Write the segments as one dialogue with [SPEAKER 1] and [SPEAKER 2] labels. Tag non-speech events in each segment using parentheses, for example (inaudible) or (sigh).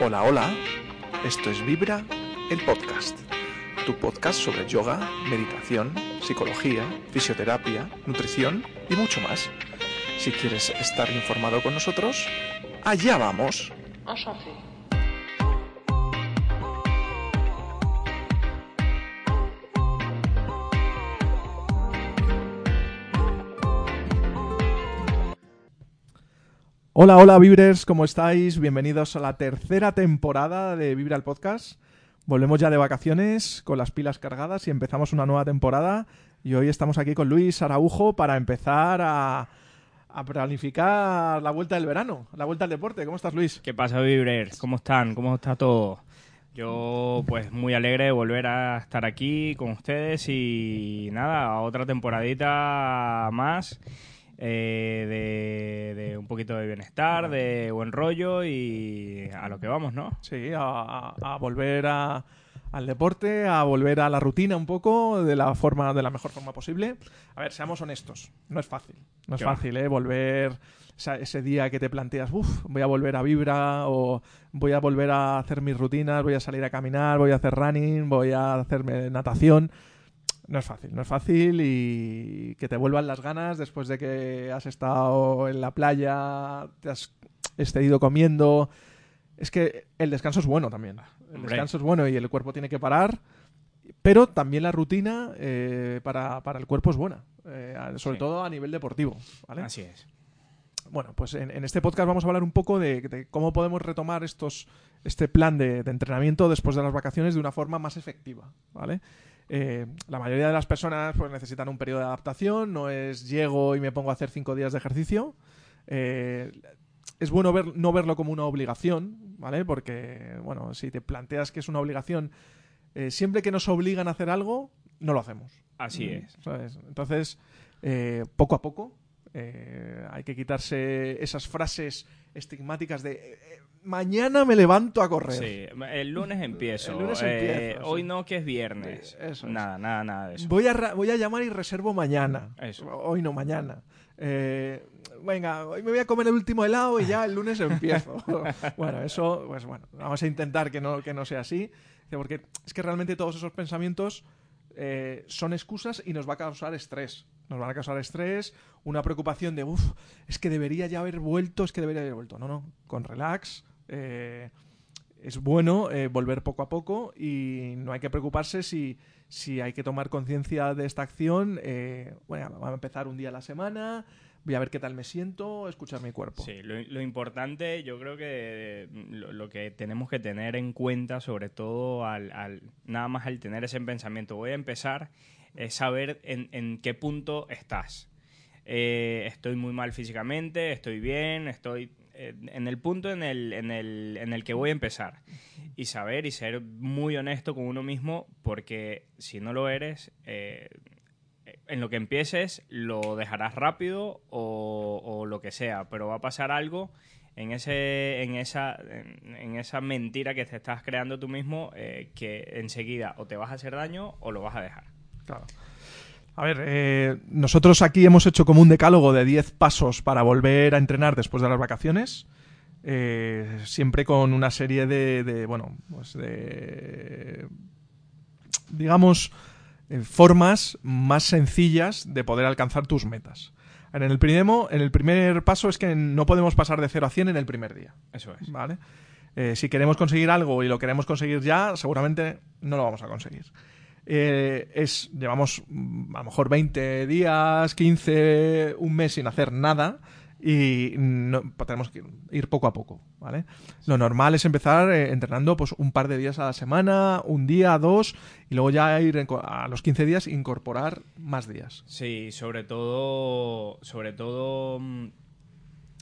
[SPEAKER 1] Hola, hola. Esto es Vibra, el podcast. Tu podcast sobre yoga, meditación, psicología, fisioterapia, nutrición y mucho más. Si quieres estar informado con nosotros, allá vamos. Hola, hola Vibrers, ¿cómo estáis? Bienvenidos a la tercera temporada de Vibra el Podcast. Volvemos ya de vacaciones con las pilas cargadas y empezamos una nueva temporada. Y hoy estamos aquí con Luis Araujo para empezar a, a planificar la vuelta del verano, la vuelta al deporte. ¿Cómo estás, Luis?
[SPEAKER 2] ¿Qué pasa, Vibrers? ¿Cómo están? ¿Cómo está todo? Yo, pues, muy alegre de volver a estar aquí con ustedes y nada, otra temporadita más eh, de, de un poquito de bienestar, de buen rollo y a lo que vamos, ¿no?
[SPEAKER 1] Sí, a, volver a- al deporte, a volver a la rutina un poco de la forma, de la mejor forma posible. A ver, seamos honestos, no es fácil, no es fácil, ¿eh? Volver ese día que te planteas, uff, voy a volver a Vibra o voy a volver a hacer mis rutinas, voy a salir a caminar, voy a hacer running, voy a hacerme natación. No es fácil, no es fácil y que te vuelvan las ganas después de que has estado en la playa, te has excedido comiendo. Es que el descanso es bueno también. El
[SPEAKER 2] Hombre.
[SPEAKER 1] descanso es bueno y el cuerpo tiene que parar, pero también la rutina eh, para, para el cuerpo es buena, eh, sobre
[SPEAKER 2] Sí.
[SPEAKER 1] todo a nivel deportivo. ¿vale?
[SPEAKER 2] Así es.
[SPEAKER 1] Bueno, pues en, en este podcast vamos a hablar un poco de, de cómo podemos retomar estos, este plan de, de entrenamiento después de las vacaciones de una forma más efectiva, ¿vale? Eh, la mayoría de las personas pues necesitan un periodo de adaptación, no es llego y me pongo a hacer cinco días de ejercicio. Eh, es bueno ver, no verlo como una obligación, ¿vale? Porque, bueno, si te planteas que es una obligación, eh, siempre que nos obligan a hacer algo, no lo hacemos.
[SPEAKER 2] Así es.
[SPEAKER 1] Entonces, poco a poco, eh, hay que quitarse esas frases estigmáticas de eh, eh, mañana me levanto a correr.
[SPEAKER 2] Sí, el lunes empiezo.
[SPEAKER 1] El lunes
[SPEAKER 2] eh,
[SPEAKER 1] empiezo,
[SPEAKER 2] hoy
[SPEAKER 1] sí.
[SPEAKER 2] no, que es viernes.
[SPEAKER 1] Eso es.
[SPEAKER 2] Nada, nada, nada de eso.
[SPEAKER 1] Voy a, voy a llamar y reservo mañana.
[SPEAKER 2] Eso.
[SPEAKER 1] Hoy no, mañana. Venga, hoy me voy a comer el último helado y ya el lunes empiezo. (laughs) bueno, eso, pues bueno, vamos a intentar que no, que no sea así. Porque es que realmente todos esos pensamientos son excusas y nos va a causar estrés. Nos van a causar estrés, una preocupación de, uff, es que debería ya haber vuelto, es que debería haber vuelto. No, no, con relax. eh, es bueno eh, volver poco a poco y no hay que preocuparse si, si hay que tomar conciencia de esta acción. Eh, bueno, vamos a empezar un día a la semana, voy a ver qué tal me siento, escuchar mi cuerpo.
[SPEAKER 2] Sí, lo, importante, yo creo que lo, lo que tenemos que tener en cuenta, sobre todo al, al- nada más al tener ese pensamiento, voy a empezar, es saber en, qué punto estás. Eh, estoy muy mal físicamente, estoy bien, estoy eh, en el punto en el, en, el, en el que voy a empezar. Y saber y ser muy honesto con uno mismo, porque si no lo eres, eh, en lo que empieces lo dejarás rápido o, lo que sea, pero va a pasar algo en ese en esa en, en esa mentira que te estás creando tú mismo eh, que enseguida o te vas a hacer daño o lo vas a dejar.
[SPEAKER 1] Claro. A ver, eh, nosotros aquí hemos hecho como un decálogo de 10 pasos para volver a entrenar después de las vacaciones. eh, siempre con una serie de, de, bueno, pues de, digamos, eh, formas más sencillas de poder alcanzar tus metas. En el, primero, en el primer paso es que no podemos pasar de 0 a 100 en el primer día.
[SPEAKER 2] Eso es.
[SPEAKER 1] ¿vale? Si queremos conseguir algo y lo queremos conseguir ya, seguramente no lo vamos a conseguir. Eh, es, llevamos mm, a lo mejor 20 días, 15, un mes sin hacer nada y no, pues tenemos que ir poco a poco, ¿vale? Lo normal es empezar eh, entrenando pues un par de días a la semana, un día, dos, y luego ya ir a los 15 días incorporar más días.
[SPEAKER 2] Sí, sobre todo, sobre todo, mm,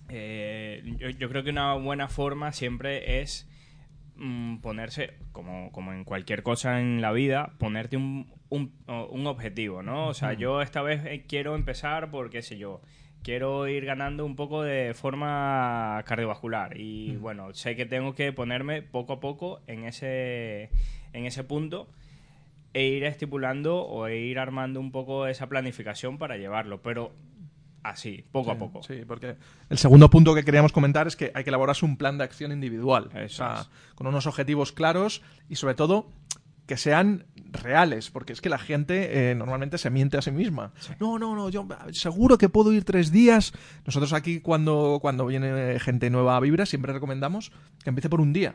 [SPEAKER 2] eh, yo creo que una buena forma siempre es mm, ponerse, como, como en cualquier cosa en la vida, ponerte un, un, un objetivo, ¿no? O sea, yo esta vez eh, quiero empezar por, qué sé yo, quiero ir ganando un poco de forma cardiovascular y bueno, sé que tengo que ponerme poco a poco en ese, en ese punto e ir estipulando o ir armando un poco esa planificación para llevarlo. Pero así, poco a poco.
[SPEAKER 1] Sí, porque el segundo punto que queríamos comentar es que hay que elaborarse un plan de acción individual. O sea, con unos objetivos claros y sobre todo que sean reales, porque es que la gente eh, normalmente se miente a sí misma. No, no, no, yo seguro que puedo ir tres días. Nosotros aquí cuando, cuando viene gente nueva a Vibra siempre recomendamos que empiece por un día.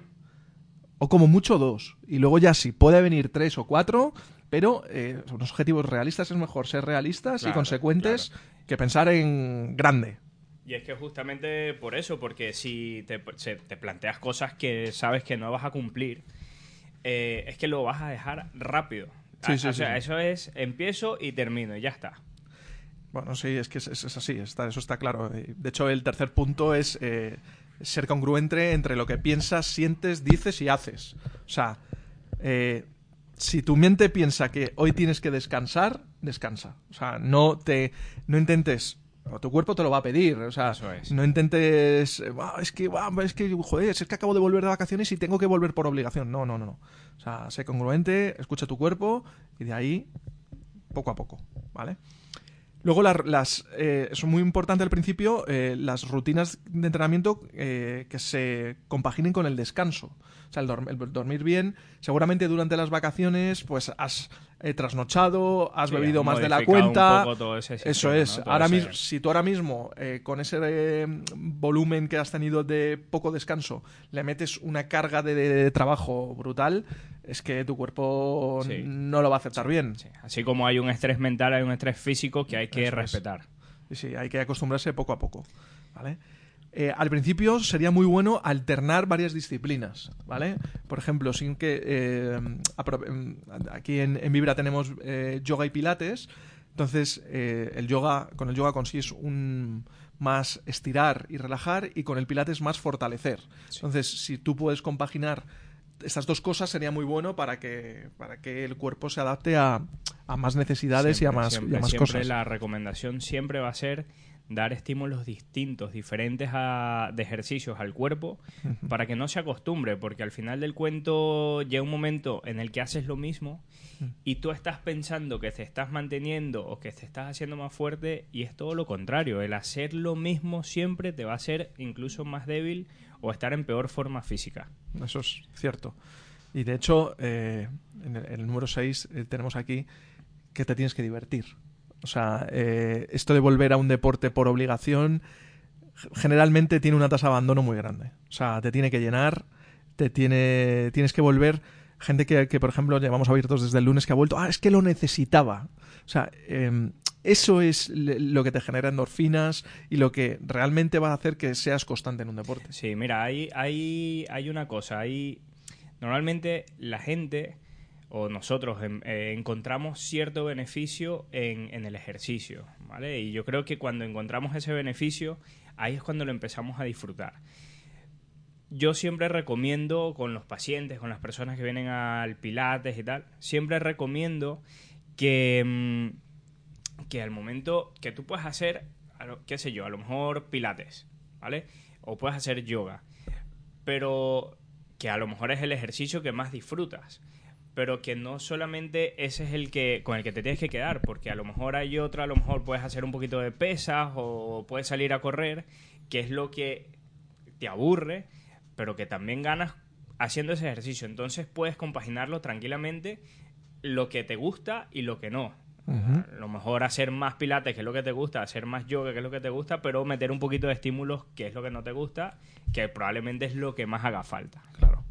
[SPEAKER 1] O como mucho dos. Y luego ya sí, puede venir tres o cuatro, pero eh, son unos objetivos realistas. Es mejor ser realistas y
[SPEAKER 2] Claro,
[SPEAKER 1] consecuentes que pensar en grande.
[SPEAKER 2] Y es que justamente por eso, porque si te, se- te planteas cosas que sabes que no vas a cumplir, eh, es que lo vas a dejar rápido.
[SPEAKER 1] Sí,
[SPEAKER 2] A-
[SPEAKER 1] sí,
[SPEAKER 2] o sea,
[SPEAKER 1] sí.
[SPEAKER 2] eso es empiezo y termino y ya está.
[SPEAKER 1] Bueno, sí, es que es, es- es así, está, eso está claro. Y, De hecho, el tercer punto es eh, ser congruente entre lo que piensas, sientes, dices y haces. O sea, eh, si tu mente piensa que hoy tienes que descansar, descansa. O sea, no te no intentes o tu cuerpo te lo va a pedir, o sea,
[SPEAKER 2] Eso es.
[SPEAKER 1] no intentes, eh, "Ah, es que, ah, es que, joder, es que acabo de volver de vacaciones y tengo que volver por obligación. No, no, no, no. O sea, sé congruente, escucha tu cuerpo y de ahí, poco a poco, ¿vale? Luego la- las eh, son muy importante al principio eh, las rutinas de entrenamiento eh, que se compaginen con el descanso. O sea, el, dorm- el dormir bien. Seguramente durante las vacaciones, pues has eh, trasnochado, has
[SPEAKER 2] Sí,
[SPEAKER 1] bebido
[SPEAKER 2] has
[SPEAKER 1] más de la cuenta.
[SPEAKER 2] poco todo ese
[SPEAKER 1] Eso es.
[SPEAKER 2] ¿no?
[SPEAKER 1] Ahora
[SPEAKER 2] ese-
[SPEAKER 1] mismo, si tú ahora mismo eh, con ese eh, volumen que has tenido de poco descanso le metes una carga de, de trabajo brutal, es que tu cuerpo
[SPEAKER 2] Sí.
[SPEAKER 1] no lo va a aceptar bien.
[SPEAKER 2] Sí, Así como hay un estrés mental, hay un estrés físico que hay que
[SPEAKER 1] Eso es.
[SPEAKER 2] respetar.
[SPEAKER 1] Sí, sí, hay que acostumbrarse poco a poco, ¿vale? Eh, al principio sería muy bueno alternar varias disciplinas, ¿vale? Por ejemplo, sin que eh, em, aquí en, en Vibra tenemos eh, yoga y pilates, entonces el yoga con el yoga consigues un más estirar y relajar y con el pilates más fortalecer. Entonces, si tú puedes compaginar estas dos cosas sería muy bueno para que para que el cuerpo se adapte a, a más necesidades y a
[SPEAKER 2] Siempre,
[SPEAKER 1] más, y
[SPEAKER 2] siempre,
[SPEAKER 1] a más
[SPEAKER 2] siempre
[SPEAKER 1] cosas.
[SPEAKER 2] la recomendación siempre va a ser dar estímulos distintos, diferentes a- de ejercicios al cuerpo para que no se acostumbre, porque al final del cuento llega un momento en el que haces lo mismo y tú estás pensando que te estás manteniendo o que te estás haciendo más fuerte y es todo lo contrario, el hacer lo mismo siempre te va a hacer incluso más débil o estar en peor forma física.
[SPEAKER 1] Eso es cierto. Y de hecho, eh, en, el, número 6 tenemos aquí que te tienes que divertir. O sea, eh, esto de volver a un deporte por obligación generalmente tiene una tasa de abandono muy grande. O sea, te tiene que llenar, te tiene, tienes que volver. Gente que, que, por ejemplo, llevamos abiertos desde el lunes que ha vuelto, ah, es que lo necesitaba. O sea, em, eso es lo que te genera endorfinas y lo que realmente va a hacer que seas constante en un deporte.
[SPEAKER 2] Sí, mira, hay, hay, hay una cosa, normalmente la gente o nosotros em, eh, encontramos cierto beneficio en, el ejercicio, ¿vale? Y yo creo que cuando encontramos ese beneficio, ahí es cuando lo empezamos a disfrutar. Yo siempre recomiendo con los pacientes, con las personas que vienen al pilates y tal, siempre recomiendo que, mm, que al momento que tú puedas hacer, qué sé yo, a lo mejor pilates, ¿vale? O puedes hacer yoga, pero que a lo mejor es el ejercicio que más disfrutas, pero que no solamente ese es el que con el que te tienes que quedar, porque a lo mejor hay otro, a lo mejor puedes hacer un poquito de pesas o puedes salir a correr, que es lo que te aburre, pero que también ganas haciendo ese ejercicio. Entonces puedes compaginarlo tranquilamente lo que te gusta y lo que no. A lo mejor hacer más pilates, que es lo que te gusta, hacer más yoga, que es lo que te gusta, pero meter un poquito de estímulos, que es lo que no te gusta, que probablemente es lo que más haga falta.
[SPEAKER 1] Claro.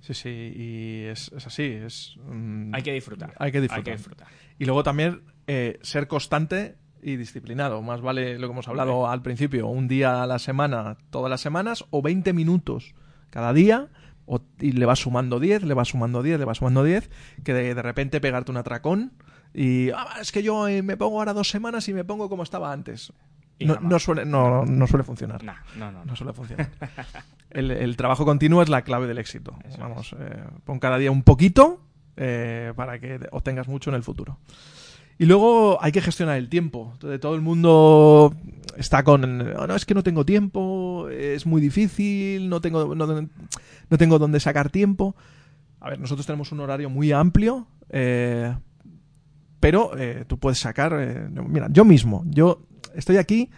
[SPEAKER 1] Sí, sí, y es, es así. Es, mm,
[SPEAKER 2] Hay que disfrutar.
[SPEAKER 1] Hay que disfrutar.
[SPEAKER 2] Hay que disfrutar.
[SPEAKER 1] Y luego también eh, ser constante y disciplinado. Más vale lo que hemos hablado al principio, un día a la semana, todas las semanas, o 20 minutos cada día, o- y le vas sumando 10, le vas sumando 10, le vas sumando 10, que de, de repente pegarte un atracón y "Ah, es que yo eh, me pongo ahora dos semanas y me pongo como estaba antes. No, no suele, no, no suele funcionar.
[SPEAKER 2] Nah, no, no,
[SPEAKER 1] no. Suele funcionar. (laughs) El, el trabajo continuo es la clave del éxito.
[SPEAKER 2] Eso
[SPEAKER 1] Vamos, eh, pon cada día un poquito eh, para que obtengas mucho en el futuro. Y luego hay que gestionar el tiempo. Entonces, todo el mundo está con, "Oh, no, es que no tengo tiempo, es muy difícil, no tengo, no, no tengo dónde sacar tiempo. A ver, nosotros tenemos un horario muy amplio, eh, pero eh, tú puedes sacar, eh, mira, yo mismo, yo estoy aquí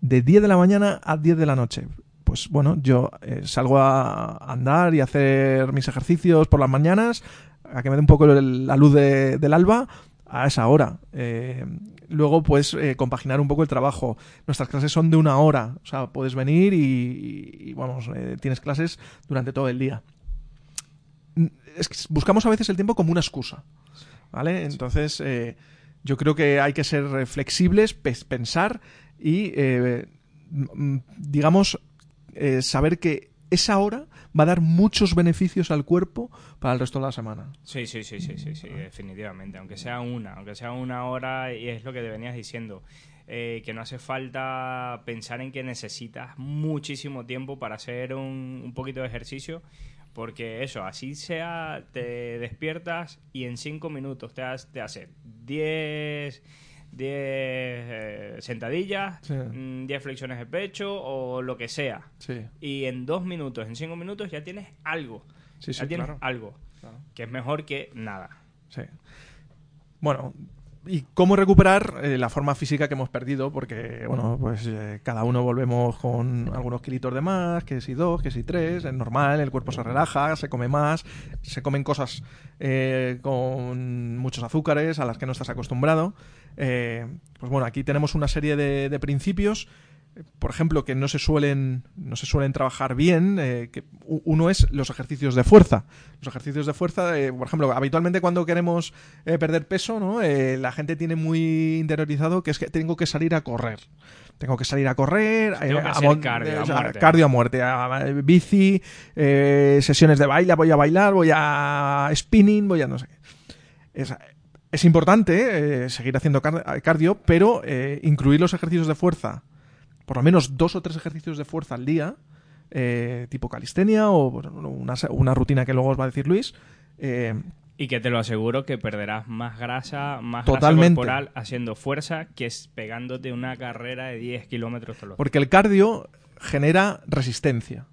[SPEAKER 1] de 10 de la mañana a 10 de la noche. Pues bueno, yo eh, salgo a andar y a hacer mis ejercicios por las mañanas, a que me dé un poco la luz de- del alba a esa hora. Luego, pues, compaginar un poco el trabajo. Nuestras clases son de una hora. O sea, puedes venir y, vamos, tienes clases durante todo el día. Mm, buscamos a veces el tiempo como una excusa. ¿Vale? Entonces, eh, yo creo que hay que ser flexibles, pensar y, eh, digamos, eh, saber que esa hora va a dar muchos beneficios al cuerpo para el resto de la semana.
[SPEAKER 2] Sí, sí, sí, sí, sí, sí, definitivamente. Aunque sea una, aunque sea una hora, y es lo que te venías diciendo, eh, que no hace falta pensar en que necesitas muchísimo tiempo para hacer un, un poquito de ejercicio, porque eso, así sea, te despiertas y en cinco minutos te, has- te hace 10 10 eh, sentadillas,
[SPEAKER 1] Sí.
[SPEAKER 2] mm, 10 flexiones de pecho o lo que sea.
[SPEAKER 1] Sí,
[SPEAKER 2] Y en dos minutos, en cinco minutos ya tienes algo.
[SPEAKER 1] sí,
[SPEAKER 2] ya tienes
[SPEAKER 1] claro.
[SPEAKER 2] algo.
[SPEAKER 1] Claro.
[SPEAKER 2] Que es mejor que nada.
[SPEAKER 1] Sí. Bueno, ¿y cómo recuperar eh, la forma física que hemos perdido? Porque, bueno, pues eh, cada uno volvemos con algunos kilitos de más, que si dos, que si tres, es normal, el cuerpo se relaja, se come más, se comen cosas eh, con muchos azúcares a las que no estás acostumbrado. Pues bueno, aquí tenemos una serie de, de principios por ejemplo, que no se suelen, no se suelen trabajar bien, eh, que uno es los ejercicios de fuerza. Los ejercicios de fuerza, eh, por ejemplo, habitualmente cuando queremos eh, perder peso, ¿no? La gente tiene muy interiorizado que es que tengo que salir a correr. Tengo que salir a correr,
[SPEAKER 2] Tengo que
[SPEAKER 1] a
[SPEAKER 2] hacer cardio, a
[SPEAKER 1] o sea,
[SPEAKER 2] muerte.
[SPEAKER 1] cardio a muerte, a- bici, sesiones de baile, voy a bailar, voy a spinning, voy a no sé qué. Es, es importante seguir haciendo car- cardio, pero incluir los ejercicios de fuerza por lo menos dos o tres ejercicios de fuerza al día, eh, tipo calistenia o bueno, una, una rutina que luego os va a decir Luis. eh,
[SPEAKER 2] Y que te lo aseguro que perderás más grasa, más
[SPEAKER 1] Totalmente.
[SPEAKER 2] grasa corporal haciendo fuerza que es pegándote una carrera de 10 kilómetros
[SPEAKER 1] porque el cardio genera resistencia.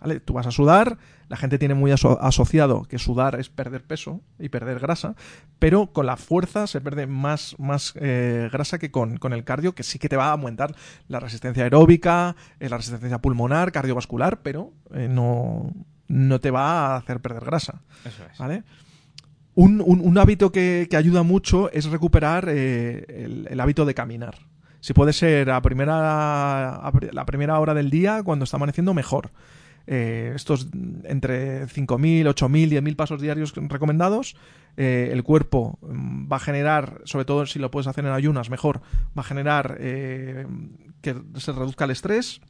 [SPEAKER 1] ¿Vale? Tú vas a sudar, la gente tiene muy aso- asociado que sudar es perder peso y perder grasa, pero con la fuerza se pierde más, más eh, grasa que con, con el cardio, que sí que te va a aumentar la resistencia aeróbica, eh, la resistencia pulmonar, cardiovascular, pero eh, no, no te va a hacer perder grasa.
[SPEAKER 2] Eso es.
[SPEAKER 1] ¿Vale? Un, un- un hábito que, que ayuda mucho es recuperar el, el hábito de caminar. Si puede ser a primera, a la primera hora del día, cuando está amaneciendo, mejor. Eh, estos entre 5.000, 8.000, 10.000 pasos diarios recomendados, eh, el cuerpo mm, va a generar, sobre todo si lo puedes hacer en ayunas, mejor, va a generar eh, que se reduzca el estrés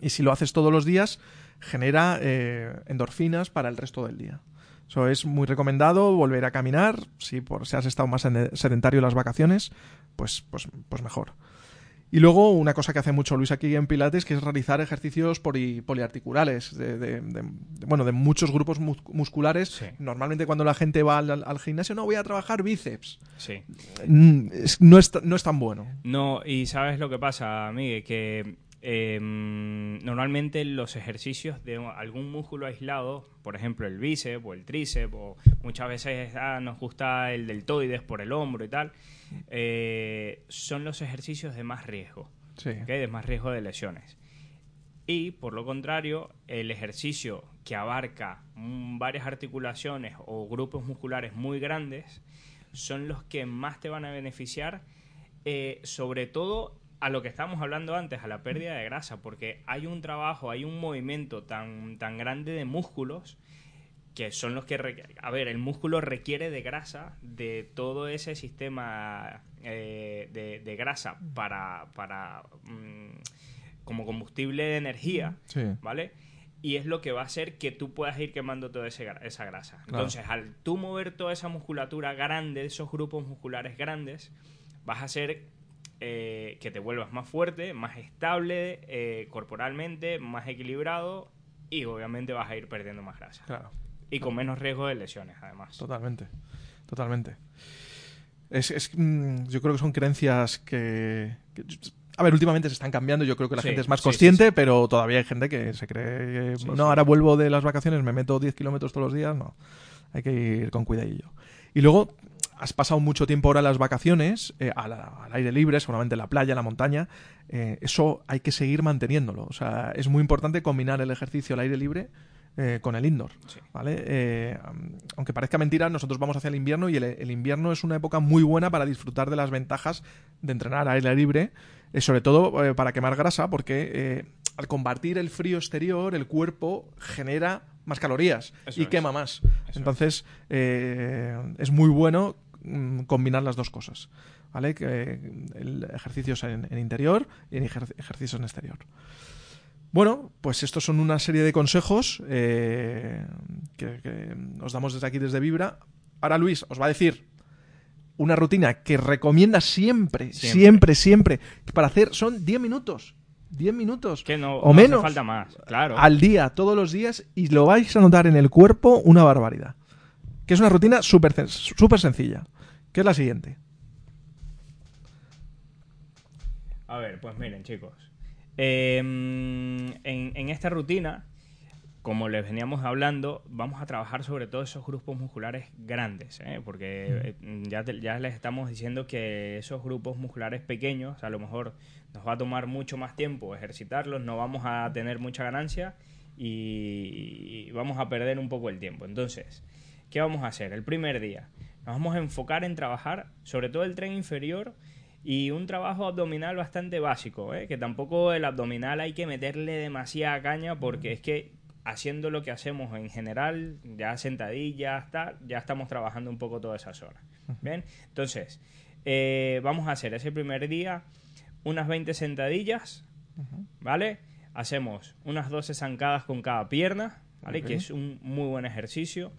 [SPEAKER 1] y si lo haces todos los días, genera eh, endorfinas para el resto del día. Eso es muy recomendado, volver a caminar, si por si has estado más en- sedentario en las vacaciones, pues, pues, pues mejor. Y luego una cosa que hace mucho Luis aquí en Pilates, que es realizar ejercicios poli- poliarticulares, de, de- bueno, de muchos grupos mus- musculares.
[SPEAKER 2] Sí.
[SPEAKER 1] Normalmente cuando la gente va al, al gimnasio, no voy a trabajar bíceps.
[SPEAKER 2] Sí.
[SPEAKER 1] Mm, no, es, no es tan bueno.
[SPEAKER 2] No, y sabes lo que pasa, Miguel, que eh, normalmente los ejercicios de algún músculo aislado, por ejemplo el bíceps o el tríceps, o muchas veces ah, nos gusta el deltoides por el hombro y tal, eh, son los ejercicios de más riesgo,
[SPEAKER 1] Sí.
[SPEAKER 2] de más riesgo de lesiones. Y por lo contrario, el ejercicio que abarca mm, varias articulaciones o grupos musculares muy grandes son los que más te van a beneficiar, eh, sobre todo a lo que estábamos hablando antes, a la pérdida de grasa, porque hay un trabajo, hay un movimiento tan, tan grande de músculos que son los que... A ver, el músculo requiere de grasa, de todo ese sistema eh, de, de grasa para... para mm, como combustible de energía,
[SPEAKER 1] Sí.
[SPEAKER 2] ¿vale? Y es lo que va a hacer que tú puedas ir quemando toda esa grasa.
[SPEAKER 1] Claro.
[SPEAKER 2] Entonces, al tú mover toda esa musculatura grande, esos grupos musculares grandes, vas a hacer eh, que te vuelvas más fuerte, más estable eh, corporalmente, más equilibrado y obviamente vas a ir perdiendo más grasa.
[SPEAKER 1] Claro.
[SPEAKER 2] Y con menos riesgo de lesiones, además.
[SPEAKER 1] Totalmente, totalmente. Es, es, mm, yo creo que son creencias que, que- A ver, últimamente se están cambiando, yo creo que la
[SPEAKER 2] Sí,
[SPEAKER 1] gente es más consciente,
[SPEAKER 2] sí, sí.
[SPEAKER 1] pero todavía hay gente que se cree que, no, ahora vuelvo de las vacaciones, me meto 10 kilómetros todos los días, no. Hay que ir con cuidadillo. Y luego, has pasado mucho tiempo ahora en las vacaciones, eh, al, al aire libre, seguramente en la playa, en la montaña, eh, eso hay que seguir manteniéndolo. O sea, es muy importante combinar el ejercicio al aire libre eh, con el indoor.
[SPEAKER 2] Sí.
[SPEAKER 1] ¿vale? Eh, aunque parezca mentira, nosotros vamos hacia el invierno y el, el invierno es una época muy buena para disfrutar de las ventajas de entrenar al aire libre, eh, sobre todo eh, para quemar grasa, porque al combatir el frío exterior, el cuerpo genera más calorías
[SPEAKER 2] Eso
[SPEAKER 1] y
[SPEAKER 2] es.
[SPEAKER 1] quema más.
[SPEAKER 2] es.
[SPEAKER 1] Entonces, es muy bueno mm, combinar las dos cosas. ¿Vale? Que, el ejercicio es en, en interior y el ejer- ejercicio en exterior. Bueno, pues estos son una serie de consejos eh, que, que os damos desde aquí, desde Vibra. Ahora Luis os va a decir una rutina que recomienda siempre, siempre,
[SPEAKER 2] Siempre.
[SPEAKER 1] siempre, para hacer, son 10 minutos. 10 minutos
[SPEAKER 2] Que no,
[SPEAKER 1] o
[SPEAKER 2] no hace
[SPEAKER 1] menos
[SPEAKER 2] falta más, claro.
[SPEAKER 1] al día, todos los días, y lo vais a notar en el cuerpo una barbaridad. Que es una rutina súper súper sencilla. Que es la siguiente.
[SPEAKER 2] A ver, pues miren, chicos. Eh, en, en esta rutina, como les veníamos hablando, vamos a trabajar sobre todo esos grupos musculares grandes, ¿eh? porque eh, ya, te- ya les estamos diciendo que esos grupos musculares pequeños, a lo mejor nos va a tomar mucho más tiempo ejercitarlos, no vamos a tener mucha ganancia y vamos a perder un poco el tiempo. Entonces, ¿qué vamos a hacer? El primer día nos vamos a enfocar en trabajar sobre todo el tren inferior y un trabajo abdominal bastante básico, ¿eh? que tampoco el abdominal hay que meterle demasiada caña porque es que haciendo lo que hacemos en general, ya sentadillas, tal, ya estamos trabajando un poco toda esa zona. Bien, entonces, eh, vamos a hacer ese primer día unas 20 sentadillas, ¿vale? Hacemos unas 12 zancadas con cada pierna, ¿vale? Que es un muy buen ejercicio.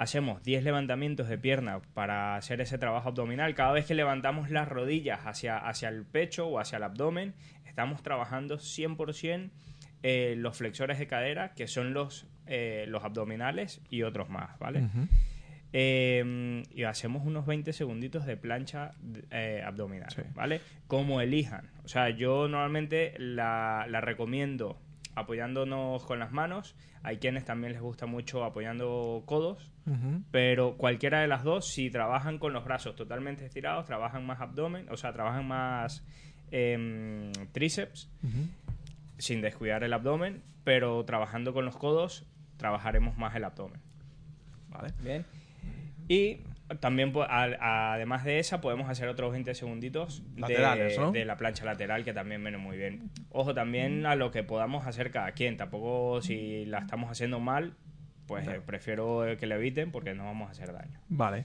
[SPEAKER 2] Hacemos 10 levantamientos de pierna para hacer ese trabajo abdominal. Cada vez que levantamos las rodillas hacia, hacia el pecho o hacia el abdomen, estamos trabajando 100% eh, los flexores de cadera, que son los, eh, los abdominales y otros más, ¿vale? Eh, y hacemos unos 20 segunditos de plancha eh, abdominal,
[SPEAKER 1] Sí.
[SPEAKER 2] ¿vale? Como elijan. O sea, yo normalmente la, la recomiendo apoyándonos con las manos. Hay quienes también les gusta mucho apoyando codos. Pero cualquiera de las dos, si trabajan con los brazos totalmente estirados, trabajan más abdomen, o sea, trabajan más em, tríceps, sin descuidar el abdomen, pero trabajando con los codos, trabajaremos más el abdomen.
[SPEAKER 1] Vale.
[SPEAKER 2] Bien. Y también, a- además de esa, podemos hacer otros 20 segunditos de,
[SPEAKER 1] Laterales, ¿no?
[SPEAKER 2] de la plancha lateral, que también viene muy bien. Ojo, también a lo que podamos hacer cada quien. Tampoco, si la estamos haciendo mal, pues eh, prefiero eh, que le eviten porque no vamos a hacer daño.
[SPEAKER 1] Vale.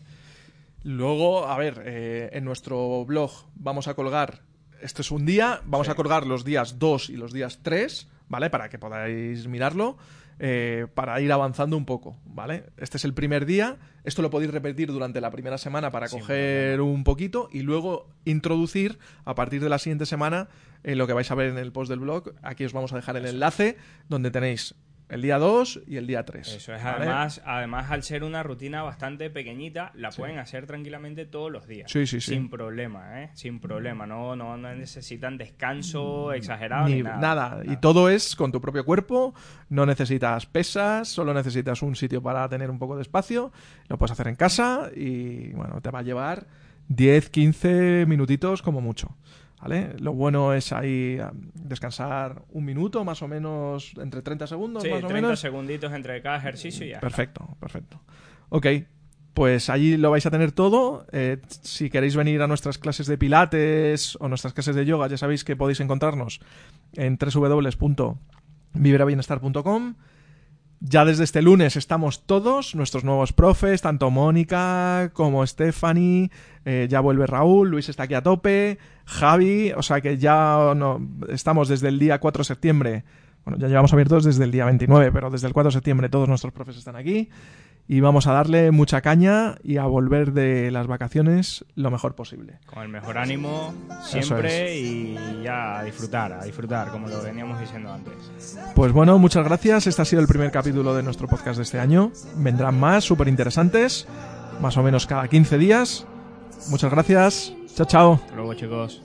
[SPEAKER 1] Luego, a ver, eh, en nuestro blog vamos a colgar. Esto es un día, vamos
[SPEAKER 2] Sí.
[SPEAKER 1] a colgar los días 2 y los días 3, ¿vale? Para que podáis mirarlo, eh, para ir avanzando un poco, ¿vale? Este es el primer día. Esto lo podéis repetir durante la primera semana para coger un poquito y luego introducir a partir de la siguiente semana en lo que vais a ver en el post del blog. Aquí os vamos a dejar el enlace donde tenéis el día 2 y el día 3.
[SPEAKER 2] Eso es,
[SPEAKER 1] ¿vale?
[SPEAKER 2] además, además, al ser una rutina bastante pequeñita, la pueden hacer tranquilamente todos los días.
[SPEAKER 1] Sí, sí, sí.
[SPEAKER 2] Sin problema, ¿eh? Sin problema. No, no, no necesitan descanso exagerado
[SPEAKER 1] Ni
[SPEAKER 2] ni,
[SPEAKER 1] nada.
[SPEAKER 2] nada.
[SPEAKER 1] Y todo es con tu propio cuerpo. No necesitas pesas, solo necesitas un sitio para tener un poco de espacio. Lo puedes hacer en casa y bueno, te va a llevar 10, 15 minutitos como mucho. ¿Vale? Lo bueno es ahí ah, descansar un minuto, más o menos, entre 30 segundos,
[SPEAKER 2] Sí,
[SPEAKER 1] más o
[SPEAKER 2] 30
[SPEAKER 1] menos.
[SPEAKER 2] segunditos entre cada ejercicio y ya. está.
[SPEAKER 1] Perfecto, perfecto. Ok, pues allí lo vais a tener todo. Eh, si queréis venir a nuestras clases de pilates o nuestras clases de yoga, ya sabéis que podéis encontrarnos en www.vibrabienestar.com. Ya desde este lunes estamos todos, nuestros nuevos profes, tanto Mónica como Stephanie, eh, ya vuelve Raúl, Luis está aquí a tope, Javi, o sea que ya no, estamos desde el día 4 de septiembre, bueno, ya llevamos abiertos desde el día 29, pero desde el 4 de septiembre todos nuestros profes están aquí y vamos a darle mucha caña y a volver de las vacaciones lo mejor posible.
[SPEAKER 2] Con el mejor ánimo siempre y ya a disfrutar, a disfrutar, como lo veníamos diciendo antes.
[SPEAKER 1] Pues bueno, muchas gracias. Este ha sido el primer capítulo de nuestro podcast de este año. Vendrán más súper interesantes, más o menos cada 15 días. Muchas gracias. Chao, chao.
[SPEAKER 2] Hasta luego, chicos.